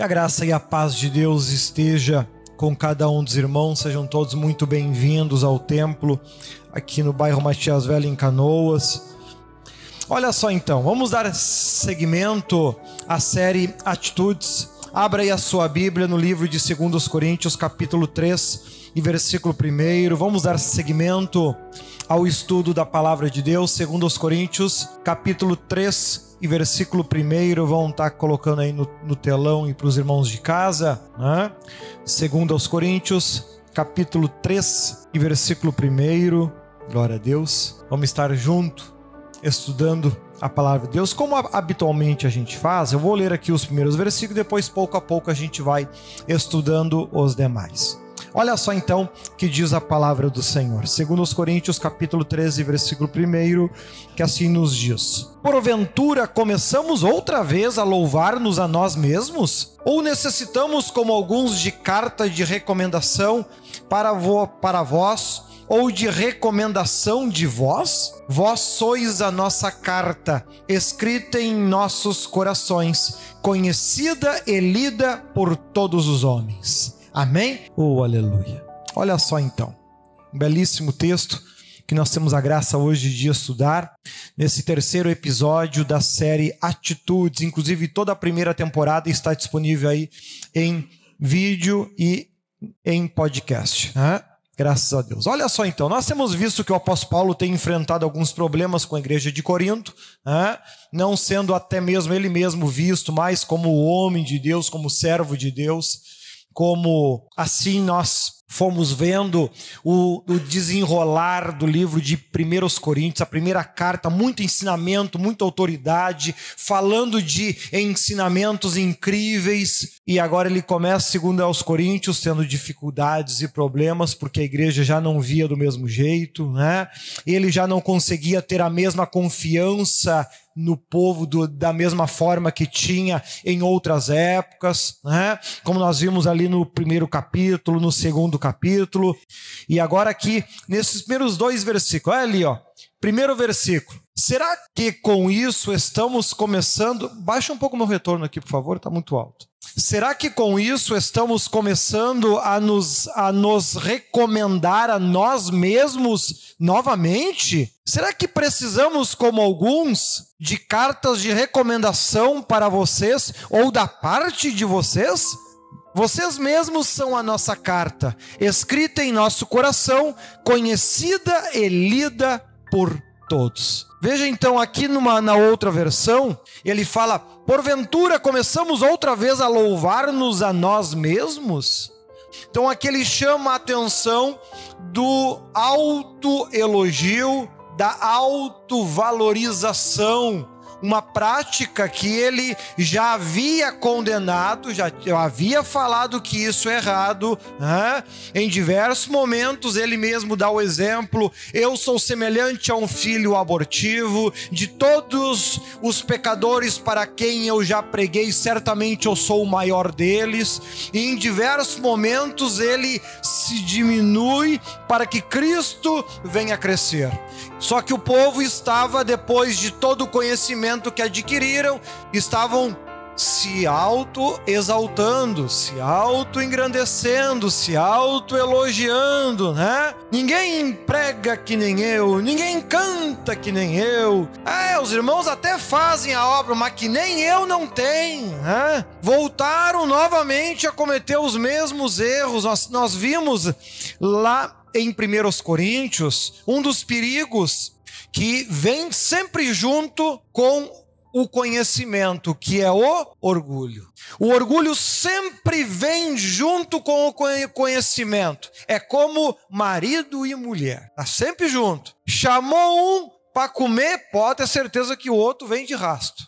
Que a graça e a paz de Deus esteja com cada um dos irmãos, sejam todos muito bem-vindos ao templo aqui no bairro Matias Velho, em Canoas. Olha só então, vamos dar seguimento à série Atitudes. Abra aí a sua Bíblia no livro de 2 Coríntios, capítulo 3 e versículo 1. Vamos dar seguimento ao estudo da palavra de Deus, 2 Coríntios, capítulo 3 e versículo 1. Vão estar colocando aí no, no telão e para os irmãos de casa. Né? 2 Coríntios, capítulo 3 e versículo 1. Glória a Deus. Vamos estar junto estudando a palavra de Deus, como habitualmente a gente faz. Eu vou ler aqui os primeiros versículos, depois pouco a pouco a gente vai estudando os demais. Olha só então que diz a palavra do Senhor. Segundo os Coríntios capítulo 13, versículo 1, que assim nos diz: Porventura começamos outra vez a louvar-nos a nós mesmos? Ou necessitamos como alguns de carta de recomendação para, vo para vós? ou de recomendação de vós? Vós sois a nossa carta, escrita em nossos corações, conhecida e lida por todos os homens. Amém? Oh, aleluia. Olha só então, um belíssimo texto que nós temos a graça hoje de estudar nesse terceiro episódio da série Atitudes. Inclusive, toda a primeira temporada está disponível aí em vídeo e em podcast. Né? Graças a Deus. Olha só então, nós temos visto que o apóstolo Paulo tem enfrentado alguns problemas com a igreja de Corinto, né? não sendo até mesmo ele mesmo visto mais como homem de Deus, como servo de Deus como assim nós fomos vendo o, o, desenrolar do livro de 1 Coríntios, a primeira carta, muito ensinamento, muita autoridade, falando de ensinamentos incríveis, e agora ele começa, segundo aos Coríntios, tendo dificuldades e problemas, porque a igreja já não via do mesmo jeito, né? Ele já não conseguia ter a mesma confiança no povo do, da mesma forma que tinha em outras épocas, né? como nós vimos ali no primeiro capítulo, no segundo capítulo, e agora aqui, nesses primeiros dois versículos, olha ali, ó, primeiro versículo. Será que com isso estamos começando? Baixa um pouco meu retorno aqui, por favor, está muito alto. Será que com isso estamos começando a nos, a nos recomendar a nós mesmos novamente? Será que precisamos, como alguns, de cartas de recomendação para vocês ou da parte de vocês? Vocês mesmos são a nossa carta, escrita em nosso coração, conhecida e lida por todos. Veja então aqui numa, na outra versão, ele fala: Porventura começamos outra vez a louvar-nos a nós mesmos? Então aqui ele chama a atenção do autoelogio, da autovalorização uma prática que ele já havia condenado, já havia falado que isso é errado. Né? Em diversos momentos ele mesmo dá o exemplo: eu sou semelhante a um filho abortivo, de todos os pecadores para quem eu já preguei, certamente eu sou o maior deles. E em diversos momentos ele se diminui para que Cristo venha crescer. Só que o povo estava, depois de todo o conhecimento que adquiriram, estavam se auto-exaltando, se auto-engrandecendo, se auto-elogiando, né? Ninguém prega que nem eu, ninguém canta que nem eu. É, os irmãos até fazem a obra, mas que nem eu não tem, né? Voltaram novamente a cometer os mesmos erros. Nós, nós vimos lá em 1 Coríntios, um dos perigos que vem sempre junto com o conhecimento, que é o orgulho. O orgulho sempre vem junto com o conhecimento. É como marido e mulher, está sempre junto. Chamou um para comer, pode ter certeza que o outro vem de rasto.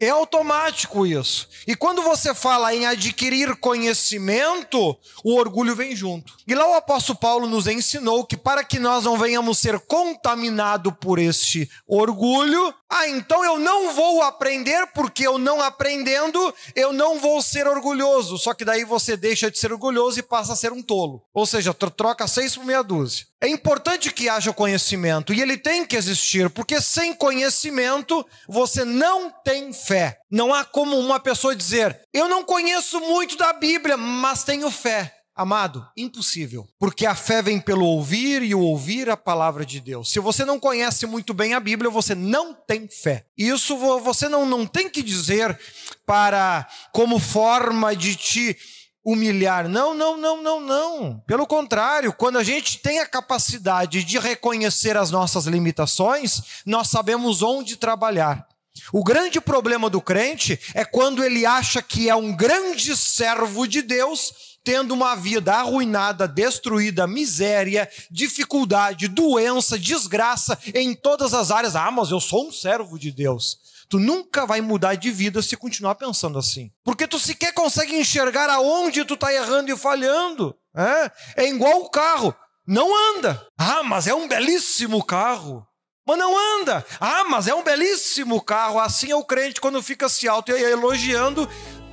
É automático isso. E quando você fala em adquirir conhecimento, o orgulho vem junto. E lá o apóstolo Paulo nos ensinou que para que nós não venhamos ser contaminados por este orgulho, ah, então eu não vou aprender, porque eu não aprendendo, eu não vou ser orgulhoso. Só que daí você deixa de ser orgulhoso e passa a ser um tolo. Ou seja, troca seis por meia dúzia. É importante que haja conhecimento e ele tem que existir, porque sem conhecimento você não tem fé. Não há como uma pessoa dizer: Eu não conheço muito da Bíblia, mas tenho fé. Amado, impossível. Porque a fé vem pelo ouvir e o ouvir a palavra de Deus. Se você não conhece muito bem a Bíblia, você não tem fé. Isso você não, não tem que dizer para como forma de te humilhar. Não, não, não, não, não. Pelo contrário, quando a gente tem a capacidade de reconhecer as nossas limitações, nós sabemos onde trabalhar. O grande problema do crente é quando ele acha que é um grande servo de Deus tendo uma vida arruinada, destruída, miséria, dificuldade, doença, desgraça em todas as áreas. Ah, mas eu sou um servo de Deus. Tu nunca vai mudar de vida se continuar pensando assim. Porque tu sequer consegue enxergar aonde tu está errando e falhando. É, é igual o carro. Não anda. Ah, mas é um belíssimo carro. Mas não anda. Ah, mas é um belíssimo carro. Assim é o crente quando fica se auto elogiando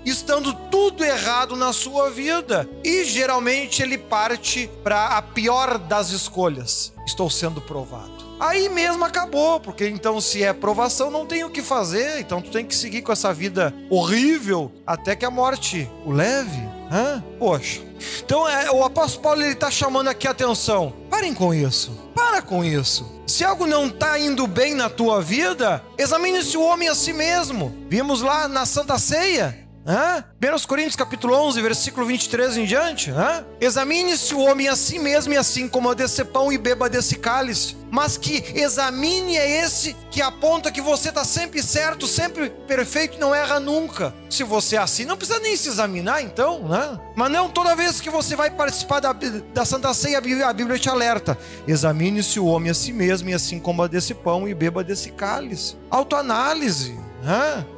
estando tudo errado na sua vida. E geralmente ele parte para a pior das escolhas. Estou sendo provado. Aí mesmo acabou, porque então se é provação não tem o que fazer, então tu tem que seguir com essa vida horrível até que a morte o leve. Hã? Poxa. Então é, o apóstolo Paulo ele está chamando aqui a atenção. Parem com isso. Para com isso. Se algo não está indo bem na tua vida, examine-se o homem a si mesmo. Vimos lá na Santa Ceia Hã? 1 Coríntios capítulo 11, versículo 23 em diante. Examine-se o homem a si mesmo e assim como desse pão e beba desse cálice. Mas que examine é esse que aponta que você está sempre certo, sempre perfeito, não erra nunca. Se você é assim, não precisa nem se examinar então, né? Mas não toda vez que você vai participar da, da Santa Ceia, a Bíblia, a Bíblia te alerta. Examine-se o homem a si mesmo e assim como desse pão e beba desse cálice. Autoanálise.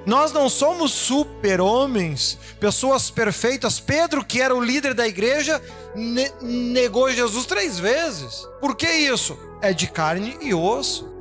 Nós não somos super-homens, pessoas perfeitas. Pedro, que era o líder da igreja, ne negou Jesus três vezes. Por que isso? É de carne e osso.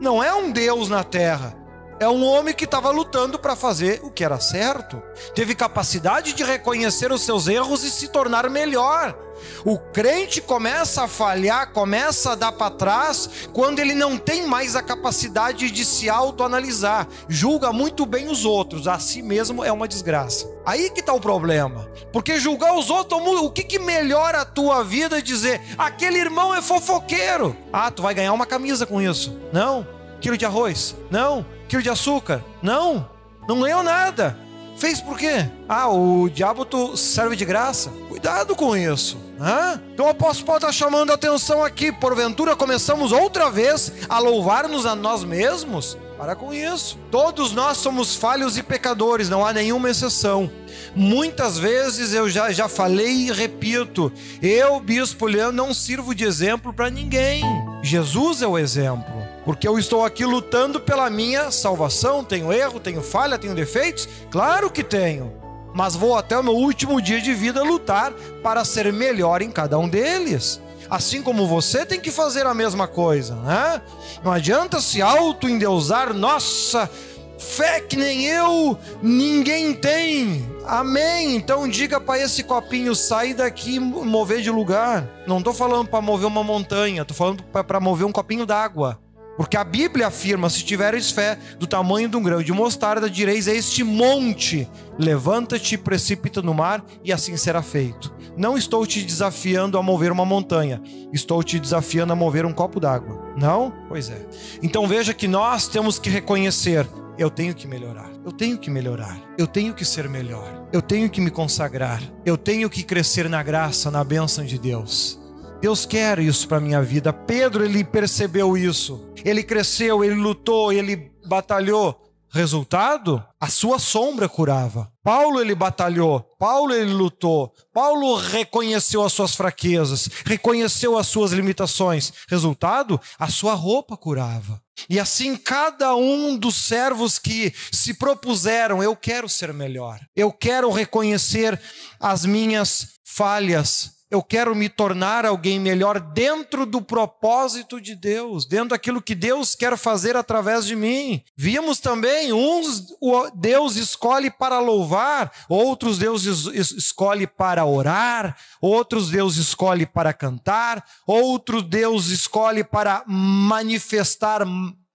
Não é um Deus na terra. É um homem que estava lutando para fazer o que era certo. Teve capacidade de reconhecer os seus erros e se tornar melhor. O crente começa a falhar, começa a dar para trás, quando ele não tem mais a capacidade de se autoanalisar. Julga muito bem os outros, a si mesmo é uma desgraça. Aí que está o problema. Porque julgar os outros, o que, que melhora a tua vida é dizer, aquele irmão é fofoqueiro. Ah, tu vai ganhar uma camisa com isso. Não. Quilo de arroz. Não quilo de açúcar? Não, não ganhou nada. Fez por quê? Ah, o diabo serve de graça. Cuidado com isso. Hã? Então o apóstolo Paulo está chamando a atenção aqui. Porventura começamos outra vez a louvar-nos a nós mesmos? Para com isso. Todos nós somos falhos e pecadores, não há nenhuma exceção. Muitas vezes eu já, já falei e repito: eu, Bispo Leandro, não sirvo de exemplo para ninguém. Jesus é o exemplo. Porque eu estou aqui lutando pela minha salvação. Tenho erro, tenho falha, tenho defeitos? Claro que tenho. Mas vou até o meu último dia de vida lutar para ser melhor em cada um deles. Assim como você tem que fazer a mesma coisa, né? Não adianta se auto-endeusar, nossa, fé que nem eu, ninguém tem. Amém. Então diga para esse copinho sair daqui e mover de lugar. Não estou falando para mover uma montanha, estou falando para mover um copinho d'água. Porque a Bíblia afirma: se tiveres fé do tamanho de um grão de mostarda, direis a este monte: levanta-te precipita no mar, e assim será feito. Não estou te desafiando a mover uma montanha, estou te desafiando a mover um copo d'água. Não? Pois é. Então veja que nós temos que reconhecer: eu tenho que melhorar, eu tenho que melhorar, eu tenho que ser melhor, eu tenho que me consagrar, eu tenho que crescer na graça, na bênção de Deus. Deus quer isso para minha vida. Pedro ele percebeu isso. Ele cresceu, ele lutou, ele batalhou. Resultado? A sua sombra curava. Paulo ele batalhou, Paulo ele lutou, Paulo reconheceu as suas fraquezas, reconheceu as suas limitações. Resultado? A sua roupa curava. E assim cada um dos servos que se propuseram, eu quero ser melhor. Eu quero reconhecer as minhas falhas, eu quero me tornar alguém melhor dentro do propósito de Deus, dentro daquilo que Deus quer fazer através de mim. Vimos também, uns Deus escolhe para louvar, outros Deus escolhe para orar, outros Deus escolhe para cantar, outro Deus escolhe para manifestar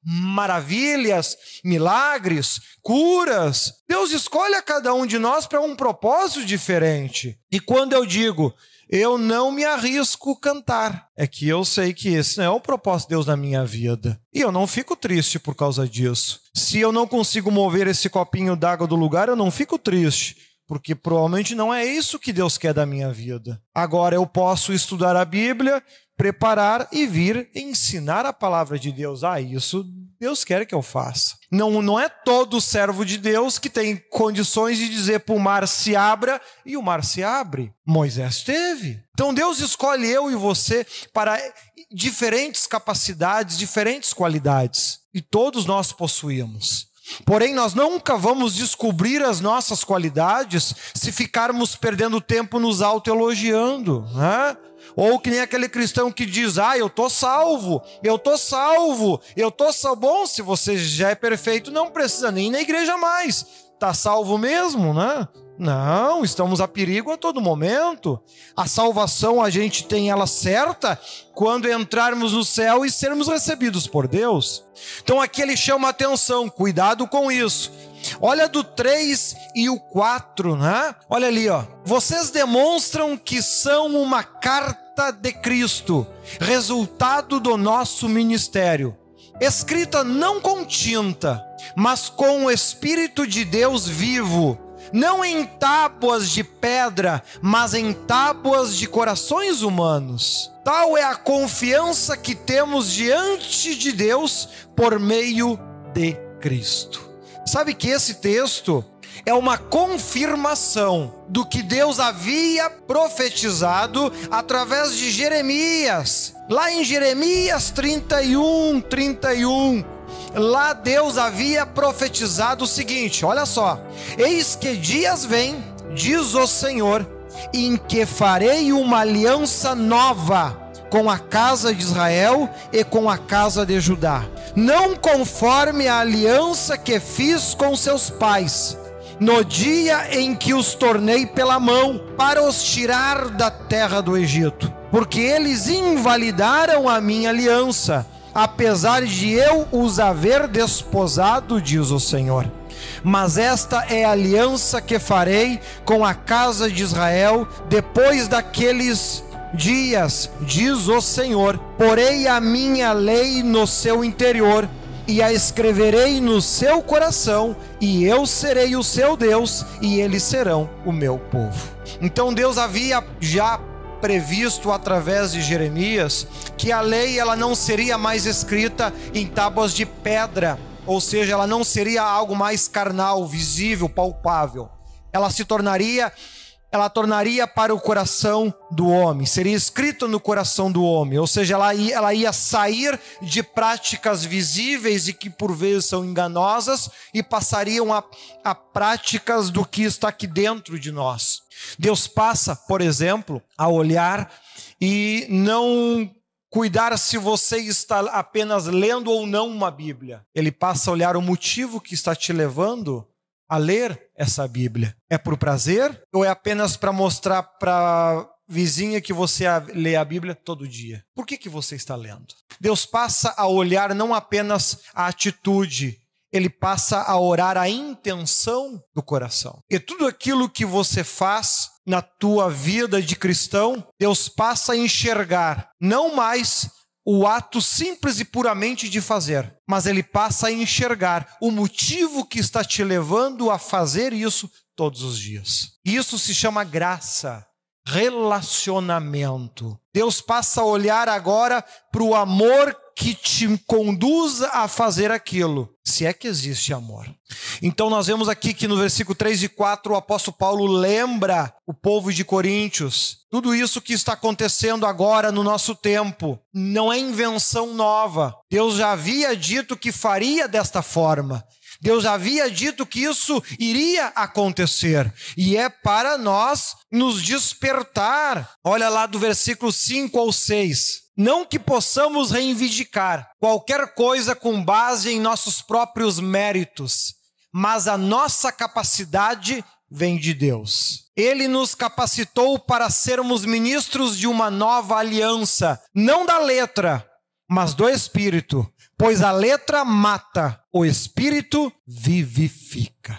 maravilhas, milagres, curas. Deus escolhe a cada um de nós para um propósito diferente. E quando eu digo, eu não me arrisco cantar, é que eu sei que esse não é o propósito de Deus na minha vida. E eu não fico triste por causa disso. Se eu não consigo mover esse copinho d'água do lugar, eu não fico triste porque provavelmente não é isso que Deus quer da minha vida. Agora eu posso estudar a Bíblia, preparar e vir ensinar a palavra de Deus. Ah, isso Deus quer que eu faça. Não, não é todo servo de Deus que tem condições de dizer para o mar se abra e o mar se abre. Moisés teve. Então Deus escolhe eu e você para diferentes capacidades, diferentes qualidades. E todos nós possuímos. Porém, nós nunca vamos descobrir as nossas qualidades se ficarmos perdendo tempo nos autoelogiando. Né? Ou que nem aquele cristão que diz: Ah, eu tô salvo, eu tô salvo, eu tô salvo. Bom, se você já é perfeito, não precisa nem ir na igreja mais. Tá salvo mesmo, né? Não, estamos a perigo a todo momento. A salvação a gente tem ela certa quando entrarmos no céu e sermos recebidos por Deus. Então aqui ele chama atenção, cuidado com isso. Olha do 3 e o 4, né? Olha ali, ó. Vocês demonstram que são uma carta de Cristo, resultado do nosso ministério, escrita não com tinta, mas com o Espírito de Deus vivo, não em tábuas de pedra, mas em tábuas de corações humanos. Tal é a confiança que temos diante de Deus por meio de Cristo. Sabe que esse texto é uma confirmação do que Deus havia profetizado através de Jeremias. Lá em Jeremias 31, 31, lá Deus havia profetizado o seguinte: olha só, eis que dias vem, diz o Senhor, em que farei uma aliança nova com a casa de Israel e com a casa de Judá, não conforme a aliança que fiz com seus pais, no dia em que os tornei pela mão para os tirar da terra do Egito, porque eles invalidaram a minha aliança, apesar de eu os haver desposado, diz o Senhor. Mas esta é a aliança que farei com a casa de Israel depois daqueles dias, diz o Senhor: porei a minha lei no seu interior e a escreverei no seu coração, e eu serei o seu Deus, e eles serão o meu povo. Então Deus havia já previsto através de Jeremias que a lei ela não seria mais escrita em tábuas de pedra, ou seja, ela não seria algo mais carnal, visível, palpável. Ela se tornaria ela tornaria para o coração do homem, seria escrita no coração do homem, ou seja, ela ia, ela ia sair de práticas visíveis e que por vezes são enganosas e passariam a, a práticas do que está aqui dentro de nós. Deus passa, por exemplo, a olhar e não cuidar se você está apenas lendo ou não uma Bíblia. Ele passa a olhar o motivo que está te levando a ler essa Bíblia? É por prazer ou é apenas para mostrar para vizinha que você lê a Bíblia todo dia? Por que, que você está lendo? Deus passa a olhar não apenas a atitude, ele passa a orar a intenção do coração. E tudo aquilo que você faz na tua vida de cristão, Deus passa a enxergar não mais o ato simples e puramente de fazer, mas ele passa a enxergar o motivo que está te levando a fazer isso todos os dias. Isso se chama graça, relacionamento. Deus passa a olhar agora para o amor que te conduza a fazer aquilo, se é que existe amor. Então nós vemos aqui que no versículo 3 e 4 o apóstolo Paulo lembra o povo de Coríntios. Tudo isso que está acontecendo agora no nosso tempo não é invenção nova. Deus já havia dito que faria desta forma. Deus havia dito que isso iria acontecer, e é para nós nos despertar. Olha lá do versículo 5 ao 6. Não que possamos reivindicar qualquer coisa com base em nossos próprios méritos, mas a nossa capacidade vem de Deus. Ele nos capacitou para sermos ministros de uma nova aliança, não da letra, mas do Espírito Pois a letra mata, o espírito vivifica.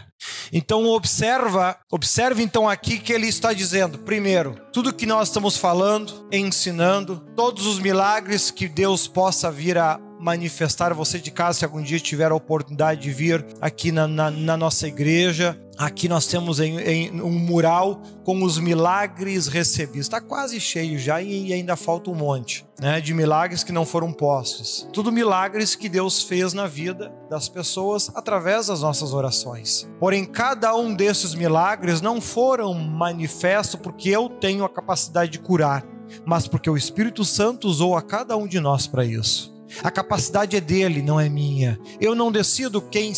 Então observa, observe então aqui que ele está dizendo, primeiro, tudo que nós estamos falando, ensinando, todos os milagres que Deus possa vir a manifestar você de casa, se algum dia tiver a oportunidade de vir aqui na, na, na nossa igreja. Aqui nós temos em, em, um mural com os milagres recebidos. Está quase cheio já e ainda falta um monte né, de milagres que não foram postos. Tudo milagres que Deus fez na vida das pessoas através das nossas orações. Porém, cada um desses milagres não foram manifestos porque eu tenho a capacidade de curar, mas porque o Espírito Santo usou a cada um de nós para isso. A capacidade é dele, não é minha. Eu não decido quem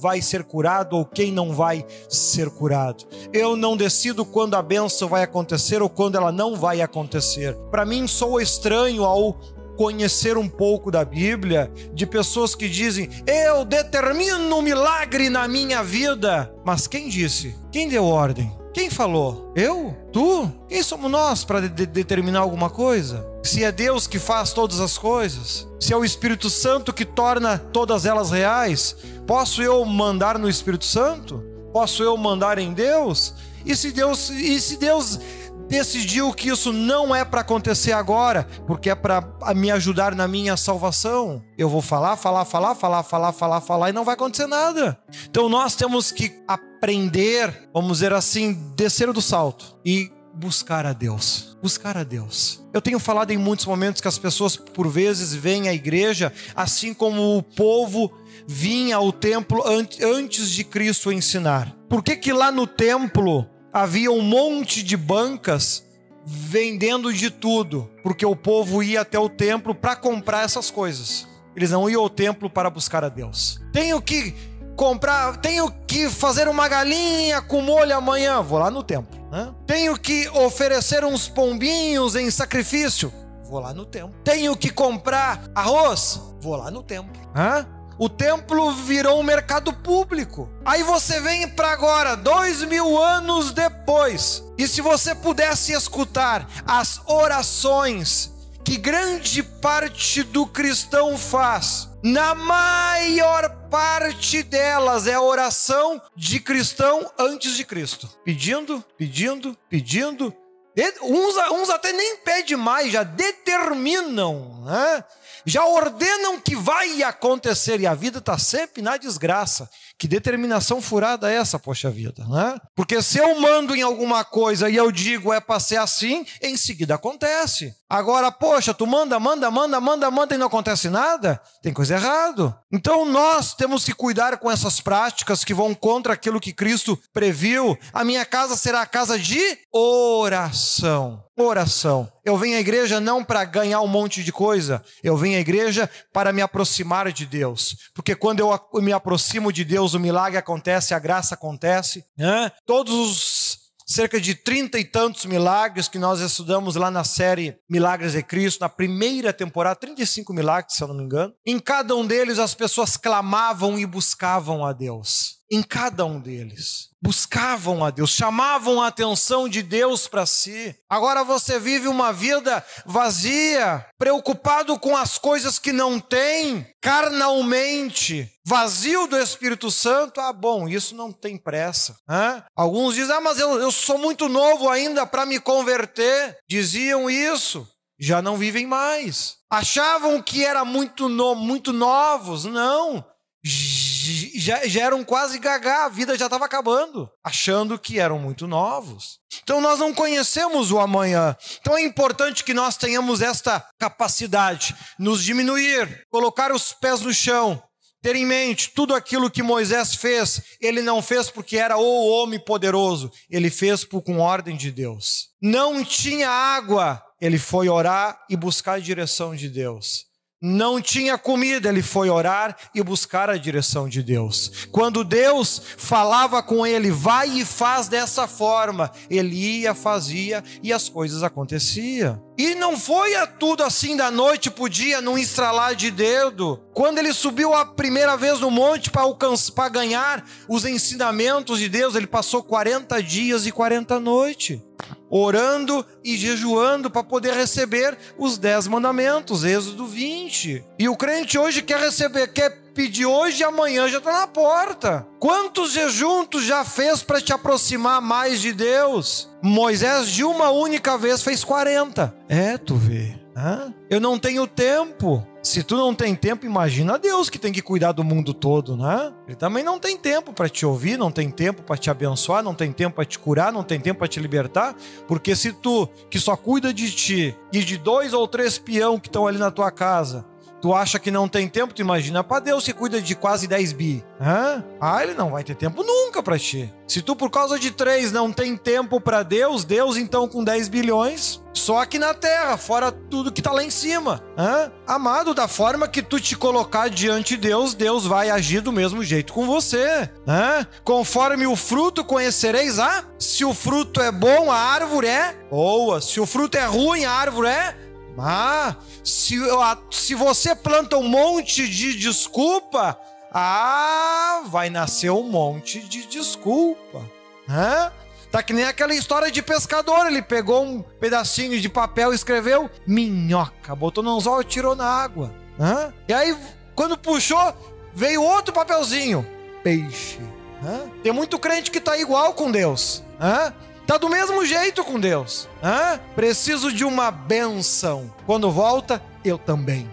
vai ser curado ou quem não vai ser curado. Eu não decido quando a benção vai acontecer ou quando ela não vai acontecer. Para mim, sou estranho ao conhecer um pouco da Bíblia de pessoas que dizem: Eu determino um milagre na minha vida. Mas quem disse? Quem deu ordem? Quem falou? Eu? Tu? Quem somos nós para de determinar alguma coisa? Se é Deus que faz todas as coisas, se é o Espírito Santo que torna todas elas reais, posso eu mandar no Espírito Santo? Posso eu mandar em Deus? E se Deus, e se Deus decidiu que isso não é para acontecer agora, porque é para me ajudar na minha salvação. Eu vou falar, falar, falar, falar, falar, falar, falar e não vai acontecer nada. Então nós temos que aprender, vamos dizer assim, descer do salto e buscar a Deus. Buscar a Deus. Eu tenho falado em muitos momentos que as pessoas, por vezes, vêm à igreja assim como o povo vinha ao templo antes de Cristo ensinar. Por que, que lá no templo havia um monte de bancas vendendo de tudo, porque o povo ia até o templo para comprar essas coisas. Eles não iam ao templo para buscar a Deus. Tenho que comprar, tenho que fazer uma galinha com molho amanhã, vou lá no templo. Né? Tenho que oferecer uns pombinhos em sacrifício, vou lá no templo. Tenho que comprar arroz, vou lá no templo. Hã? O templo virou um mercado público. Aí você vem para agora, dois mil anos depois, e se você pudesse escutar as orações que grande parte do cristão faz, na maior parte delas é a oração de cristão antes de Cristo, pedindo, pedindo, pedindo. Uns, uns até nem pedem mais, já determinam, né? Já ordenam que vai acontecer e a vida está sempre na desgraça. Que determinação furada é essa, poxa vida, né? Porque se eu mando em alguma coisa e eu digo é para ser assim, em seguida acontece. Agora, poxa, tu manda, manda, manda, manda, manda e não acontece nada, tem coisa errada. Então nós temos que cuidar com essas práticas que vão contra aquilo que Cristo previu. A minha casa será a casa de oração. Oração. Eu venho à igreja não para ganhar um monte de coisa, eu venho à igreja para me aproximar de Deus. Porque quando eu me aproximo de Deus, o milagre acontece, a graça acontece. Né? Todos os cerca de trinta e tantos milagres que nós estudamos lá na série Milagres de Cristo, na primeira temporada, 35 milagres, se eu não me engano. Em cada um deles as pessoas clamavam e buscavam a Deus. Em cada um deles. Buscavam a Deus, chamavam a atenção de Deus para si. Agora você vive uma vida vazia, preocupado com as coisas que não tem, carnalmente, vazio do Espírito Santo. Ah, bom, isso não tem pressa. Hã? Alguns dizem, ah, mas eu, eu sou muito novo ainda para me converter. Diziam isso já não vivem mais. Achavam que era muito, no, muito novos. Não já, já eram quase gagá, a vida já estava acabando, achando que eram muito novos. Então nós não conhecemos o amanhã. Então é importante que nós tenhamos esta capacidade, nos diminuir, colocar os pés no chão, ter em mente tudo aquilo que Moisés fez, ele não fez porque era o homem poderoso, ele fez por, com ordem de Deus. Não tinha água, ele foi orar e buscar a direção de Deus não tinha comida, ele foi orar e buscar a direção de Deus. Quando Deus falava com ele, vai e faz dessa forma, ele ia, fazia e as coisas aconteciam. E não foi a tudo assim da noite para o dia, num estralar de dedo. Quando ele subiu a primeira vez no monte para ganhar os ensinamentos de Deus, ele passou 40 dias e 40 noites orando e jejuando para poder receber os dez mandamentos, Êxodo 20. E o crente hoje quer receber, quer pedir hoje e amanhã já está na porta. Quantos jejuns tu já fez para te aproximar mais de Deus? Moisés de uma única vez fez 40. É, tu vê. Hã? Eu não tenho tempo. Se tu não tem tempo, imagina Deus que tem que cuidar do mundo todo, né? Ele também não tem tempo para te ouvir, não tem tempo para te abençoar, não tem tempo para te curar, não tem tempo para te libertar, porque se tu que só cuida de ti e de dois ou três peão que estão ali na tua casa, Tu acha que não tem tempo? Tu imagina para Deus que cuida de quase 10 bi. Hã? Ah, ele não vai ter tempo nunca para ti. Se tu por causa de três não tem tempo para Deus, Deus então com 10 bilhões, só aqui na terra, fora tudo que tá lá em cima. Hã? Amado, da forma que tu te colocar diante de Deus, Deus vai agir do mesmo jeito com você. Hã? Conforme o fruto conhecereis, ah? Se o fruto é bom, a árvore é boa. Se o fruto é ruim, a árvore é ah, se, se você planta um monte de desculpa, ah, vai nascer um monte de desculpa. Hã? Tá que nem aquela história de pescador. Ele pegou um pedacinho de papel e escreveu minhoca, botou no anzol e tirou na água. Hã? E aí, quando puxou, veio outro papelzinho: peixe. Hã? Tem muito crente que tá igual com Deus. Hã? Tá do mesmo jeito com Deus. Hã? Preciso de uma benção. Quando volta, eu também.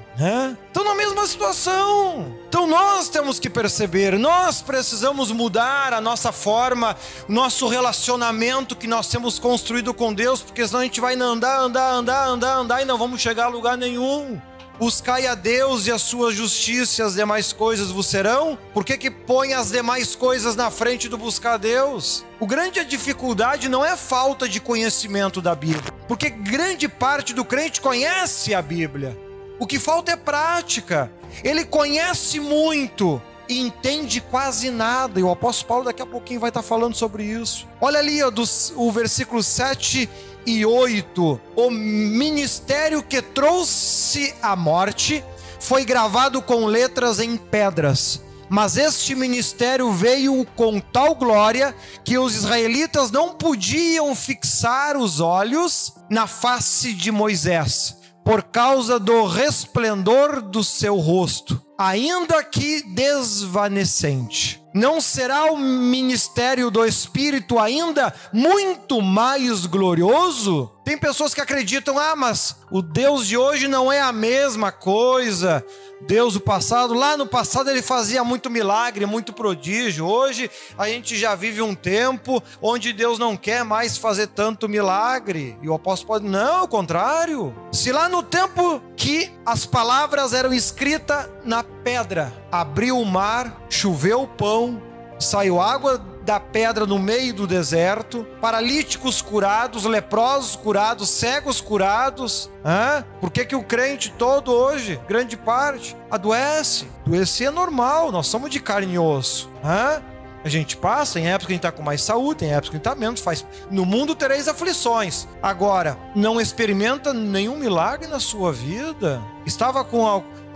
Estão na mesma situação. Então nós temos que perceber, nós precisamos mudar a nossa forma, o nosso relacionamento que nós temos construído com Deus, porque senão a gente vai andar, andar, andar, andar, andar e não vamos chegar a lugar nenhum. Buscai a Deus e a sua justiça e as demais coisas vos serão? Por que, que põe as demais coisas na frente do buscar a Deus? O grande dificuldade não é falta de conhecimento da Bíblia, porque grande parte do crente conhece a Bíblia. O que falta é prática. Ele conhece muito, e entende quase nada. E o apóstolo Paulo daqui a pouquinho vai estar falando sobre isso. Olha ali ó, dos, o versículo 7 e 8, o ministério que trouxe a morte foi gravado com letras em pedras. Mas este ministério veio com tal glória que os israelitas não podiam fixar os olhos na face de Moisés, por causa do resplendor do seu rosto, ainda que desvanecente não será o ministério do Espírito ainda muito mais glorioso? Tem pessoas que acreditam, ah, mas o Deus de hoje não é a mesma coisa. Deus do passado, lá no passado ele fazia muito milagre, muito prodígio. Hoje a gente já vive um tempo onde Deus não quer mais fazer tanto milagre. E o apóstolo pode, não, ao contrário. Se lá no tempo que as palavras eram escritas na pedra, abriu o mar, choveu o pão, saiu água da pedra no meio do deserto, paralíticos curados, leprosos curados, cegos curados. Hã? Por que, que o crente todo hoje, grande parte, adoece? Adoecer é normal, nós somos de carne e osso. Hã? A gente passa, em época que a gente está com mais saúde, em época que a gente está menos, faz. No mundo tereis aflições. Agora, não experimenta nenhum milagre na sua vida? Estava com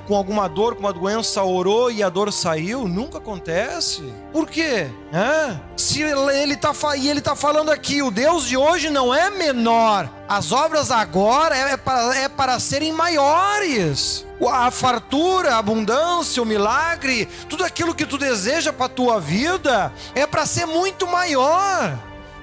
com alguma dor, com uma doença, orou e a dor saiu, nunca acontece. Por quê? É. Se ele está ele tá falando aqui, o Deus de hoje não é menor. As obras agora é para, é para serem maiores. A fartura, a abundância, o milagre, tudo aquilo que tu deseja para a tua vida é para ser muito maior.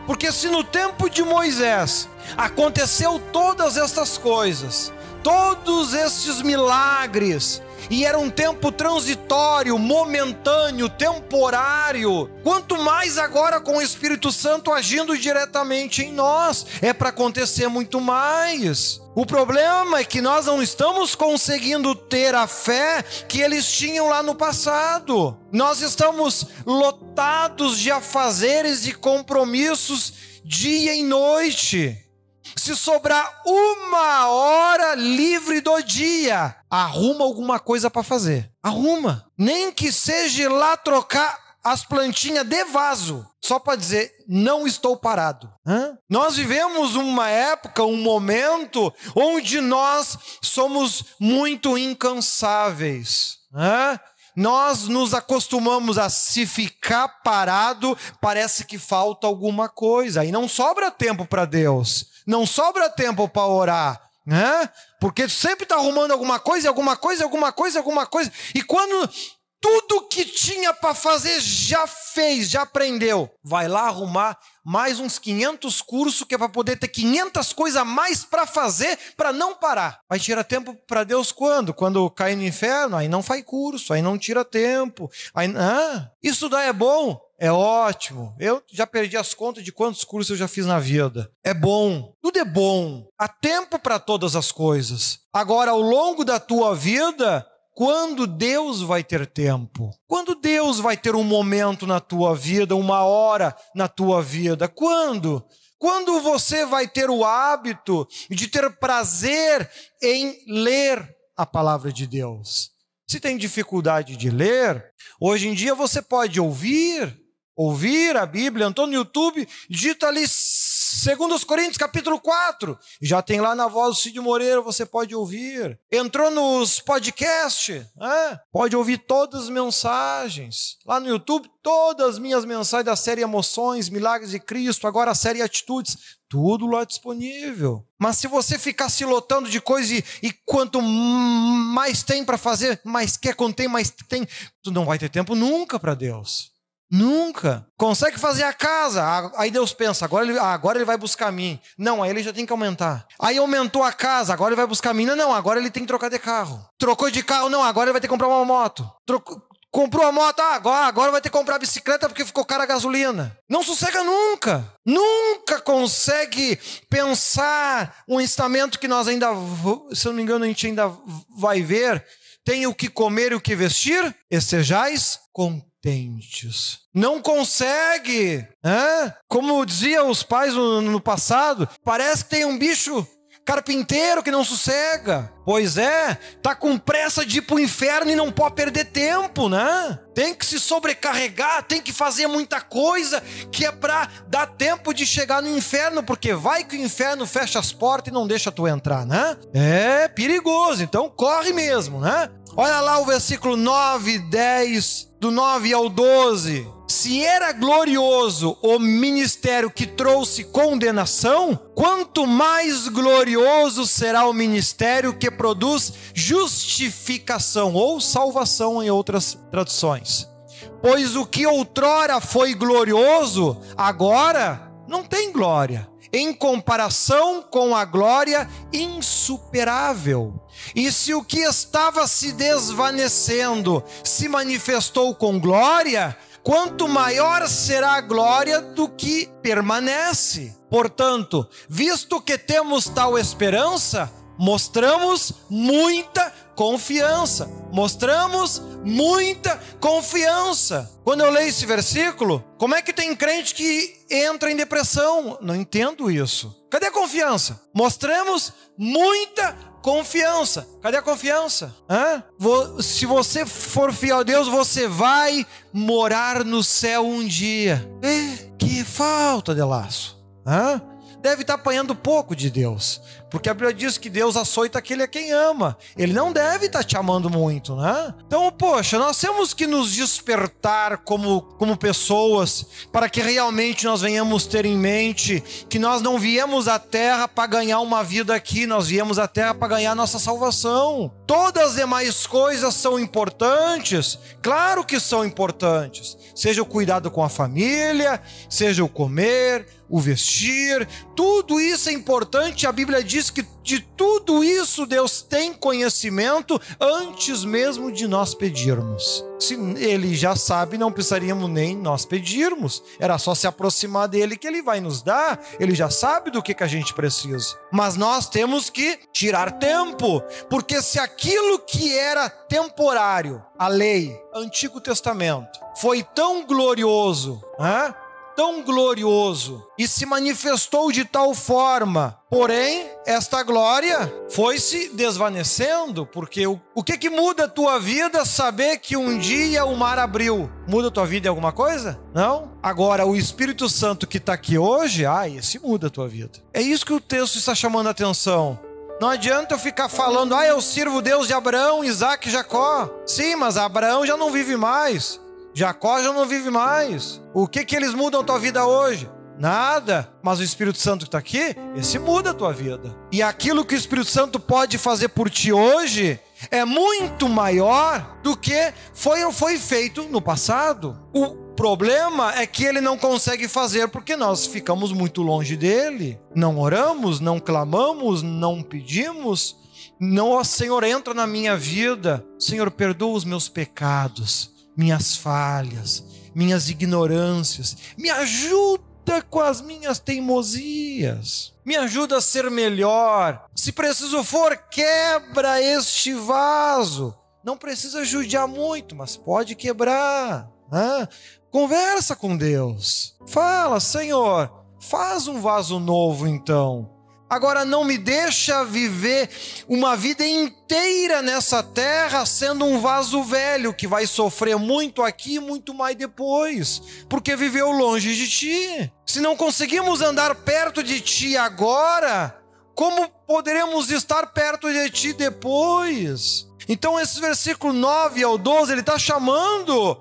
Porque se no tempo de Moisés aconteceu todas estas coisas, todos esses milagres, e era um tempo transitório, momentâneo, temporário. Quanto mais agora com o Espírito Santo agindo diretamente em nós, é para acontecer muito mais. O problema é que nós não estamos conseguindo ter a fé que eles tinham lá no passado. Nós estamos lotados de afazeres e compromissos dia e noite. Se sobrar uma hora livre do dia, arruma alguma coisa para fazer. Arruma. Nem que seja lá trocar as plantinhas de vaso, só para dizer não estou parado. Hã? Nós vivemos uma época, um momento onde nós somos muito incansáveis. Hã? nós nos acostumamos a se ficar parado, parece que falta alguma coisa, e não sobra tempo para Deus, não sobra tempo para orar, né? Porque sempre está arrumando alguma coisa, alguma coisa, alguma coisa, alguma coisa, e quando tudo que tinha para fazer já fez, já aprendeu. Vai lá arrumar mais uns 500 cursos que é para poder ter 500 coisas a mais para fazer, para não parar. Vai tirar tempo para Deus quando? Quando cair no inferno, aí não faz curso, aí não tira tempo. Aí, ah, estudar é bom, é ótimo. Eu já perdi as contas de quantos cursos eu já fiz na vida. É bom. Tudo é bom. Há tempo para todas as coisas. Agora, ao longo da tua vida, quando Deus vai ter tempo? Quando Deus vai ter um momento na tua vida, uma hora na tua vida? Quando? Quando você vai ter o hábito de ter prazer em ler a palavra de Deus? Se tem dificuldade de ler, hoje em dia você pode ouvir, ouvir a Bíblia, entrou no YouTube, digita ali Segundo os Coríntios, capítulo 4. Já tem lá na voz do Cid Moreira, você pode ouvir. Entrou nos podcasts, né? pode ouvir todas as mensagens. Lá no YouTube, todas as minhas mensagens da série Emoções, Milagres de Cristo, agora a série Atitudes, tudo lá disponível. Mas se você ficar se lotando de coisa e, e quanto mais tem para fazer, mais quer, tem, mais tem, tu não vai ter tempo nunca para Deus. Nunca. Consegue fazer a casa. Aí Deus pensa, agora ele, agora ele vai buscar a mim. Não, aí ele já tem que aumentar. Aí aumentou a casa, agora ele vai buscar a mim. Não, não, agora ele tem que trocar de carro. Trocou de carro, não, agora ele vai ter que comprar uma moto. Trocou, comprou a moto, ah, agora, agora vai ter que comprar a bicicleta porque ficou cara a gasolina. Não sossega nunca. Nunca consegue pensar um estamento que nós ainda, se eu não me engano, a gente ainda vai ver. Tem o que comer e o que vestir, e sejais com contentes. Não consegue, como diziam os pais no, no passado, parece que tem um bicho carpinteiro que não sossega. Pois é, tá com pressa de ir pro inferno e não pode perder tempo, né? Tem que se sobrecarregar, tem que fazer muita coisa que é para dar tempo de chegar no inferno, porque vai que o inferno fecha as portas e não deixa tu entrar, né? É perigoso, então corre mesmo, né? Olha lá o versículo 9, 10, do 9 ao 12. Se era glorioso o ministério que trouxe condenação, quanto mais glorioso será o ministério que produz justificação ou salvação em outras traduções. Pois o que outrora foi glorioso, agora não tem glória, em comparação com a glória insuperável. E se o que estava se desvanecendo se manifestou com glória, quanto maior será a glória do que permanece. Portanto, visto que temos tal esperança, mostramos muita confiança. Mostramos muita confiança. Quando eu leio esse versículo, como é que tem crente que entra em depressão? Não entendo isso. Cadê a confiança? Mostramos muita confiança. Cadê a confiança? Hã? Se você for fiel a Deus, você vai morar no céu um dia. É, que falta de laço. Hã? Deve estar apanhando pouco de Deus. Porque a Bíblia diz que Deus açoita aquele a quem ama. Ele não deve estar te amando muito, né? Então, poxa, nós temos que nos despertar como, como pessoas para que realmente nós venhamos ter em mente que nós não viemos à terra para ganhar uma vida aqui, nós viemos à terra para ganhar nossa salvação. Todas as demais coisas são importantes, claro que são importantes. Seja o cuidado com a família, seja o comer, o vestir, tudo isso é importante. A Bíblia diz que de tudo isso Deus tem conhecimento antes mesmo de nós pedirmos. Se ele já sabe, não precisaríamos nem nós pedirmos. Era só se aproximar dele que ele vai nos dar. Ele já sabe do que, que a gente precisa. Mas nós temos que tirar tempo, porque se aquilo que era temporário, a lei, Antigo Testamento, foi tão glorioso, né? Tão glorioso e se manifestou de tal forma. Porém, esta glória foi se desvanecendo, porque o, o que que muda a tua vida saber que um dia o mar abriu? Muda a tua vida em alguma coisa? Não? Agora, o Espírito Santo que está aqui hoje, ah, esse muda a tua vida. É isso que o texto está chamando a atenção. Não adianta eu ficar falando, ah, eu sirvo Deus de Abraão, Isaac e Jacó. Sim, mas Abraão já não vive mais. Jacó já não vive mais. O que que eles mudam a tua vida hoje? Nada. Mas o Espírito Santo que está aqui, esse muda a tua vida. E aquilo que o Espírito Santo pode fazer por ti hoje é muito maior do que foi, foi feito no passado. O problema é que ele não consegue fazer porque nós ficamos muito longe dele. Não oramos, não clamamos, não pedimos. Não, ó Senhor, entra na minha vida. Senhor, perdoa os meus pecados, minhas falhas, minhas ignorâncias. Me ajuda com as minhas teimosias. Me ajuda a ser melhor. Se preciso for, quebra este vaso. Não precisa judiar muito, mas pode quebrar. Né? Conversa com Deus. Fala, Senhor, faz um vaso novo então. Agora não me deixa viver uma vida inteira nessa terra sendo um vaso velho que vai sofrer muito aqui e muito mais depois, porque viveu longe de ti. Se não conseguimos andar perto de ti agora, como poderemos estar perto de ti depois? Então, esse versículo 9 ao 12, ele está chamando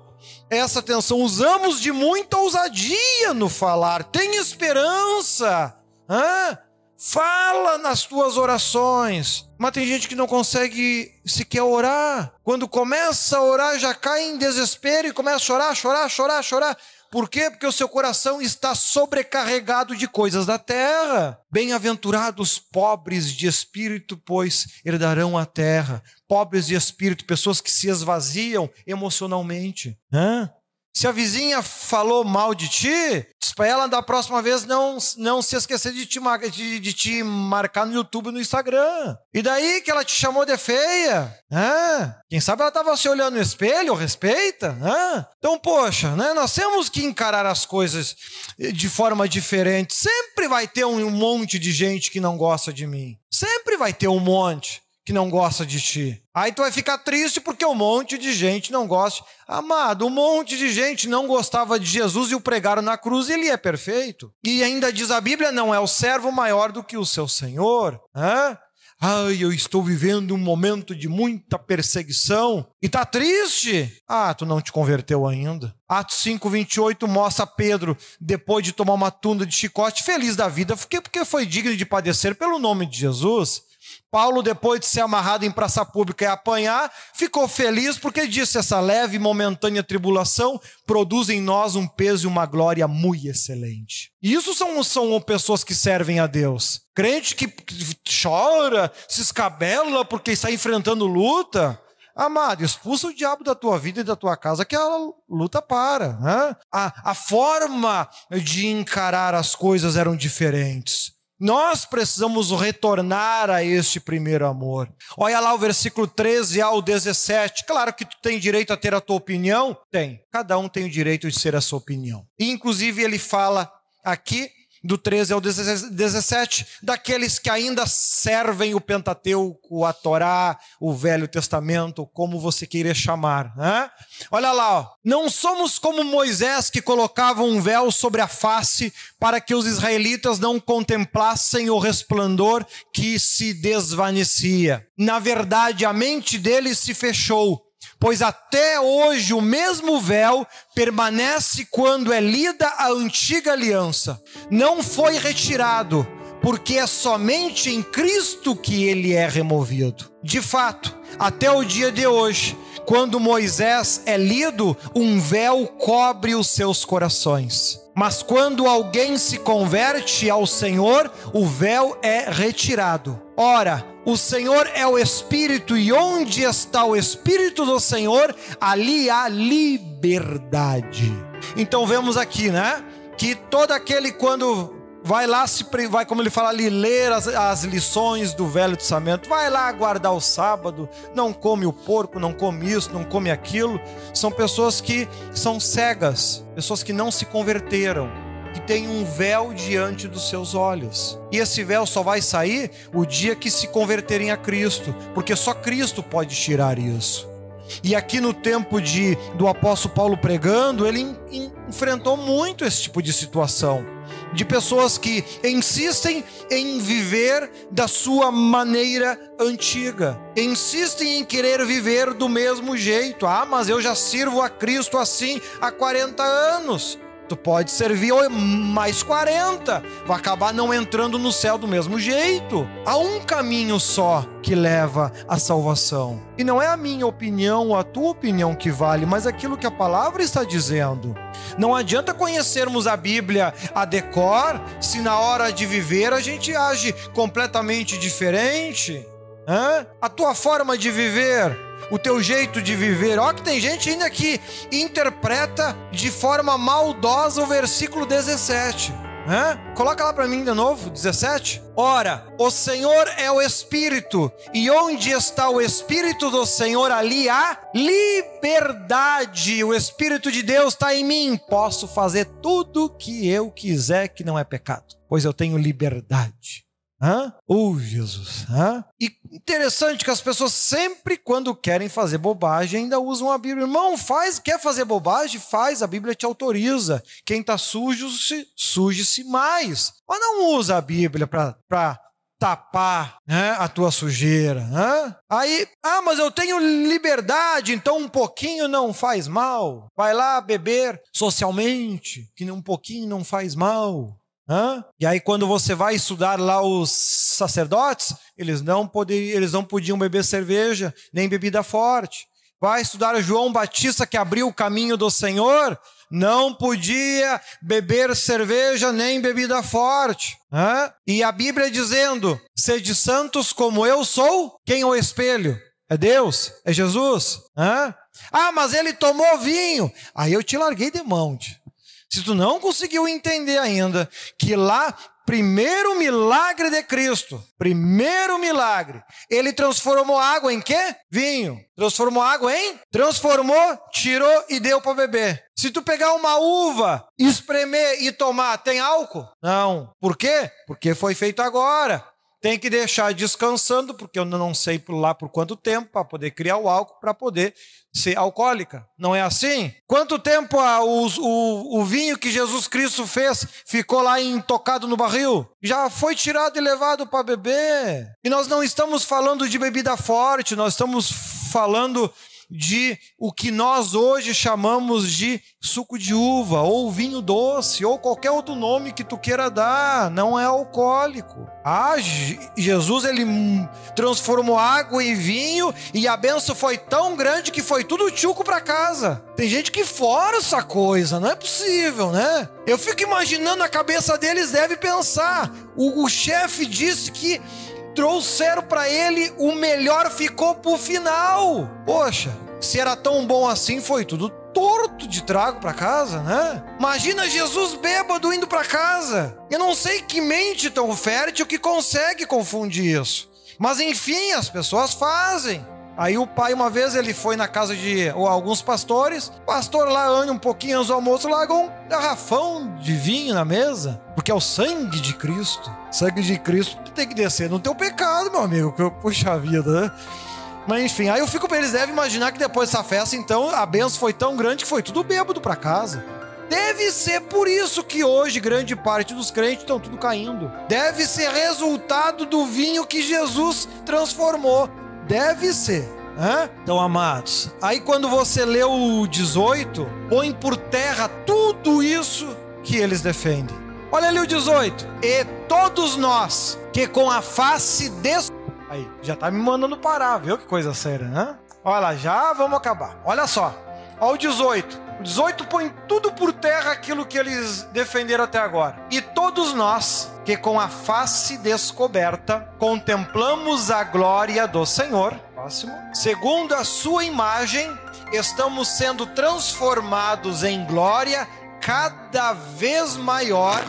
essa atenção. Usamos de muita ousadia no falar, tem esperança. Hã? Fala nas tuas orações. Mas tem gente que não consegue sequer orar. Quando começa a orar, já cai em desespero e começa a chorar, chorar, chorar, chorar. Por quê? Porque o seu coração está sobrecarregado de coisas da terra. Bem-aventurados pobres de espírito, pois herdarão a terra. Pobres de espírito, pessoas que se esvaziam emocionalmente. Hã? Se a vizinha falou mal de ti, diz para ela da próxima vez não, não se esquecer de te, de, de te marcar no YouTube e no Instagram. E daí que ela te chamou de feia? Ah, quem sabe ela estava se olhando no espelho, respeita? Ah, então, poxa, né, nós temos que encarar as coisas de forma diferente. Sempre vai ter um monte de gente que não gosta de mim. Sempre vai ter um monte que não gosta de ti. Aí tu vai ficar triste porque um monte de gente não gosta. Amado, um monte de gente não gostava de Jesus e o pregaram na cruz e ele é perfeito. E ainda diz a Bíblia, não é o servo maior do que o seu Senhor. Hã? Ai, eu estou vivendo um momento de muita perseguição. E tá triste? Ah, tu não te converteu ainda. Atos 5, 28 mostra Pedro, depois de tomar uma tunda de chicote, feliz da vida, porque foi digno de padecer pelo nome de Jesus. Paulo, depois de ser amarrado em praça pública e apanhar, ficou feliz porque disse: essa leve e momentânea tribulação produz em nós um peso e uma glória muito excelente. E isso são, são pessoas que servem a Deus. Crente que chora, se escabela porque está enfrentando luta. Amado, expulsa o diabo da tua vida e da tua casa, que a luta para. Né? A, a forma de encarar as coisas eram diferentes. Nós precisamos retornar a este primeiro amor. Olha lá o versículo 13 ao 17. Claro que tu tem direito a ter a tua opinião? Tem. Cada um tem o direito de ser a sua opinião. E, inclusive, ele fala aqui do 13 ao 17, daqueles que ainda servem o Pentateuco, a Torá, o Velho Testamento, como você queira chamar. Né? Olha lá, ó. não somos como Moisés que colocava um véu sobre a face para que os israelitas não contemplassem o resplendor que se desvanecia. Na verdade, a mente deles se fechou pois até hoje o mesmo véu permanece quando é lida a antiga aliança. Não foi retirado, porque é somente em Cristo que ele é removido. De fato, até o dia de hoje, quando Moisés é lido, um véu cobre os seus corações. Mas quando alguém se converte ao Senhor, o véu é retirado. Ora, o Senhor é o Espírito, e onde está o Espírito do Senhor, ali há liberdade. Então vemos aqui, né? Que todo aquele quando vai lá se vai como ele fala ali ler as, as lições do Velho Testamento, vai lá guardar o sábado, não come o porco, não come isso, não come aquilo. São pessoas que são cegas, pessoas que não se converteram que tem um véu diante dos seus olhos. E esse véu só vai sair o dia que se converterem a Cristo, porque só Cristo pode tirar isso. E aqui no tempo de do apóstolo Paulo pregando, ele enfrentou muito esse tipo de situação. de pessoas que insistem em viver da sua maneira antiga, insistem em querer viver do mesmo jeito. Ah, mas eu já sirvo a Cristo assim há 40 anos. Tu pode servir mais 40, vai acabar não entrando no céu do mesmo jeito. Há um caminho só que leva à salvação. E não é a minha opinião ou a tua opinião que vale, mas aquilo que a palavra está dizendo. Não adianta conhecermos a Bíblia a decor se na hora de viver a gente age completamente diferente. Hã? A tua forma de viver o teu jeito de viver. Ó, que tem gente ainda que interpreta de forma maldosa o versículo 17. Hã? Coloca lá para mim de novo, 17. Ora, o Senhor é o Espírito, e onde está o Espírito do Senhor, ali há liberdade. O Espírito de Deus está em mim. Posso fazer tudo que eu quiser, que não é pecado, pois eu tenho liberdade. Hã? Oh, Jesus. Hã? E interessante que as pessoas sempre, quando querem fazer bobagem, ainda usam a Bíblia. Irmão, faz, quer fazer bobagem? Faz, a Bíblia te autoriza. Quem está sujo, se, suje-se mais. Mas não usa a Bíblia para tapar né, a tua sujeira. Aí, ah, mas eu tenho liberdade, então um pouquinho não faz mal. Vai lá beber socialmente, que um pouquinho não faz mal. Hã? E aí, quando você vai estudar lá os sacerdotes, eles não, poderiam, eles não podiam beber cerveja, nem bebida forte. Vai estudar João Batista, que abriu o caminho do Senhor, não podia beber cerveja nem bebida forte. Hã? E a Bíblia dizendo: sede santos como eu sou. Quem é o espelho? É Deus? É Jesus? Hã? Ah, mas ele tomou vinho. Aí eu te larguei de mão. Se tu não conseguiu entender ainda que lá, primeiro milagre de Cristo, primeiro milagre, ele transformou água em quê? Vinho. Transformou água em? Transformou, tirou e deu para beber. Se tu pegar uma uva, espremer e tomar, tem álcool? Não. Por quê? Porque foi feito agora tem que deixar descansando, porque eu não sei por lá por quanto tempo, para poder criar o álcool, para poder ser alcoólica. Não é assim? Quanto tempo a, o, o, o, vinho que Jesus Cristo fez ficou lá intocado no barril? Já foi tirado e levado para beber. E nós não estamos falando de bebida forte, nós estamos falando de o que nós hoje chamamos de suco de uva, ou vinho doce, ou qualquer outro nome que tu queira dar, não é alcoólico. Ah, Jesus ele transformou água em vinho e a benção foi tão grande que foi tudo tchuco para casa. Tem gente que força essa coisa, não é possível, né? Eu fico imaginando a cabeça deles deve pensar. O, o chefe disse que trouxeram para ele o melhor ficou pro final. Poxa, se era tão bom assim, foi tudo torto de trago para casa, né? Imagina Jesus bêbado indo para casa. Eu não sei que mente tão fértil que consegue confundir isso. Mas enfim, as pessoas fazem. Aí o pai, uma vez, ele foi na casa de ou, alguns pastores. O pastor lá anda um pouquinho antes do almoço, largou um garrafão de vinho na mesa. Porque é o sangue de Cristo. Sangue de Cristo tem que descer no teu pecado, meu amigo. Puxa vida, né? Mas enfim, aí eu fico pra eles devem imaginar que depois dessa festa, então, a benção foi tão grande que foi tudo bêbado para casa. Deve ser por isso que hoje grande parte dos crentes estão tudo caindo. Deve ser resultado do vinho que Jesus transformou. Deve ser. Hã? Então, amados, aí quando você lê o 18, põe por terra tudo isso que eles defendem. Olha ali o 18. E todos nós que com a face des Aí, já tá me mandando parar, viu? Que coisa séria, né? Olha lá, já vamos acabar. Olha só. Olha o 18. O 18 põe tudo por terra aquilo que eles defenderam até agora. E todos nós, que com a face descoberta, contemplamos a glória do Senhor, próximo, segundo a sua imagem, estamos sendo transformados em glória cada vez maior,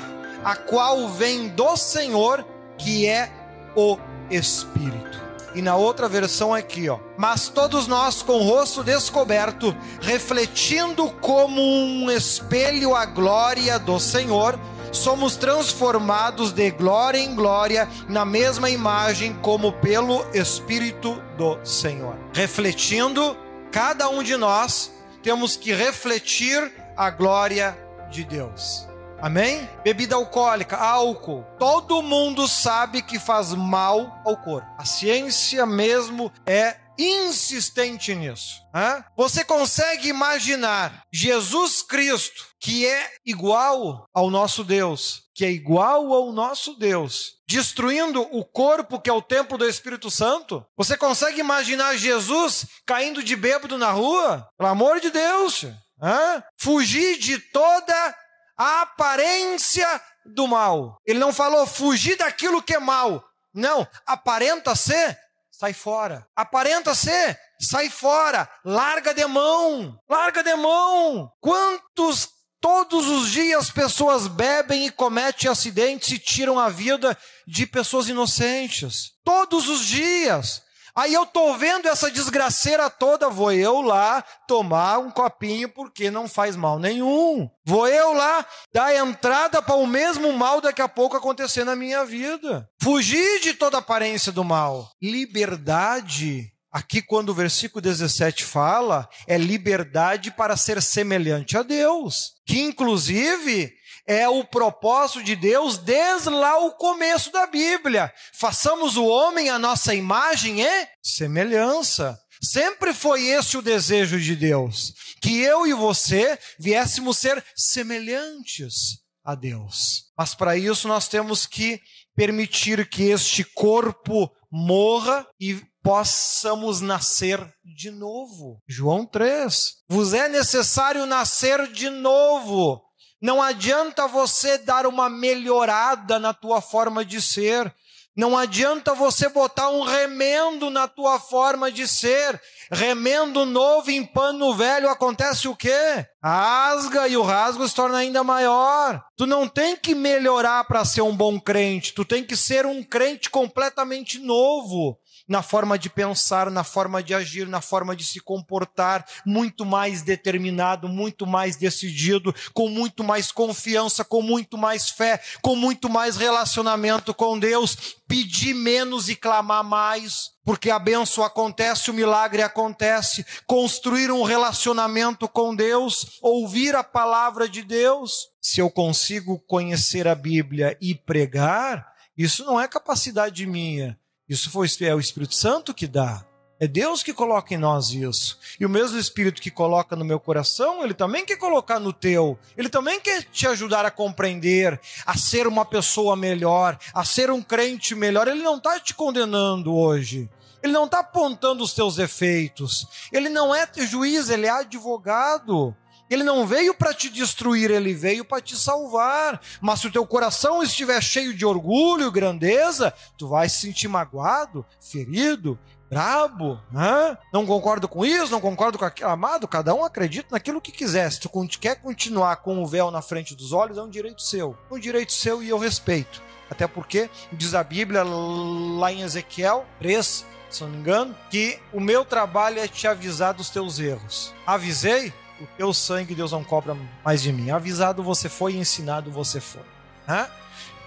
a qual vem do Senhor, que é o Espírito. E na outra versão aqui, ó. Mas todos nós com o rosto descoberto, refletindo como um espelho a glória do Senhor, somos transformados de glória em glória na mesma imagem como pelo Espírito do Senhor. Refletindo, cada um de nós temos que refletir a glória de Deus. Amém? Bebida alcoólica, álcool. Todo mundo sabe que faz mal ao corpo. A ciência mesmo é insistente nisso. Hein? Você consegue imaginar Jesus Cristo, que é igual ao nosso Deus, que é igual ao nosso Deus, destruindo o corpo que é o templo do Espírito Santo? Você consegue imaginar Jesus caindo de bêbado na rua? Pelo amor de Deus! Hein? Fugir de toda a aparência do mal. Ele não falou fugir daquilo que é mal. Não, aparenta ser sai fora. Aparenta ser, sai fora. Larga de mão, larga de mão. Quantos todos os dias pessoas bebem e cometem acidentes e tiram a vida de pessoas inocentes? Todos os dias. Aí eu tô vendo essa desgraceira toda, vou eu lá tomar um copinho porque não faz mal nenhum. Vou eu lá dar entrada para o mesmo mal daqui a pouco acontecer na minha vida. Fugir de toda aparência do mal. Liberdade Aqui, quando o versículo 17 fala, é liberdade para ser semelhante a Deus, que inclusive é o propósito de Deus desde lá o começo da Bíblia. Façamos o homem a nossa imagem e semelhança. Sempre foi esse o desejo de Deus, que eu e você viéssemos ser semelhantes a Deus. Mas para isso nós temos que permitir que este corpo morra e possamos nascer de novo. João 3. Vos é necessário nascer de novo. Não adianta você dar uma melhorada na tua forma de ser. Não adianta você botar um remendo na tua forma de ser. Remendo novo em pano velho, acontece o quê? Rasga e o rasgo se torna ainda maior. Tu não tem que melhorar para ser um bom crente, tu tem que ser um crente completamente novo na forma de pensar, na forma de agir, na forma de se comportar, muito mais determinado, muito mais decidido, com muito mais confiança, com muito mais fé, com muito mais relacionamento com Deus, pedir menos e clamar mais, porque a benção acontece, o milagre acontece, construir um relacionamento com Deus, ouvir a palavra de Deus. Se eu consigo conhecer a Bíblia e pregar, isso não é capacidade minha, isso foi, é o Espírito Santo que dá. É Deus que coloca em nós isso. E o mesmo Espírito que coloca no meu coração, ele também quer colocar no teu. Ele também quer te ajudar a compreender, a ser uma pessoa melhor, a ser um crente melhor. Ele não está te condenando hoje. Ele não está apontando os teus defeitos. Ele não é juiz, ele é advogado. Ele não veio para te destruir, ele veio para te salvar. Mas se o teu coração estiver cheio de orgulho grandeza, tu vai se sentir magoado, ferido, brabo, né? não concordo com isso, não concordo com aquilo. Amado, cada um acredita naquilo que quiser. Se tu quer continuar com o véu na frente dos olhos, é um direito seu. É um direito seu e eu respeito. Até porque diz a Bíblia lá em Ezequiel 3, se não me engano, que o meu trabalho é te avisar dos teus erros. Avisei? O teu sangue Deus não cobra mais de mim. Avisado você foi, ensinado você foi.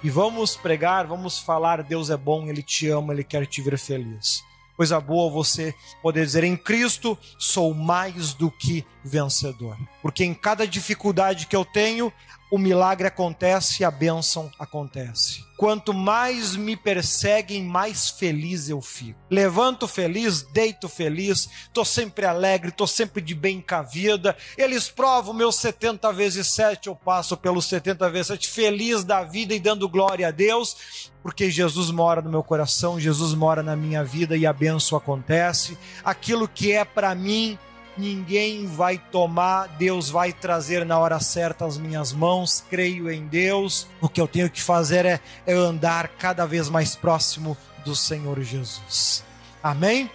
E vamos pregar, vamos falar: Deus é bom, Ele te ama, Ele quer te ver feliz. Coisa boa você poder dizer: em Cristo sou mais do que vencedor. Porque em cada dificuldade que eu tenho, o milagre acontece e a bênção acontece. Quanto mais me perseguem, mais feliz eu fico. Levanto feliz, deito feliz, tô sempre alegre, tô sempre de bem com a vida. Eles provam meus 70 vezes 7, eu passo pelos 70 vezes 7, feliz da vida e dando glória a Deus, porque Jesus mora no meu coração, Jesus mora na minha vida e a bênção acontece. Aquilo que é para mim ninguém vai tomar, Deus vai trazer na hora certa as minhas mãos, creio em Deus. O que eu tenho que fazer é, é andar cada vez mais próximo do Senhor Jesus. Amém?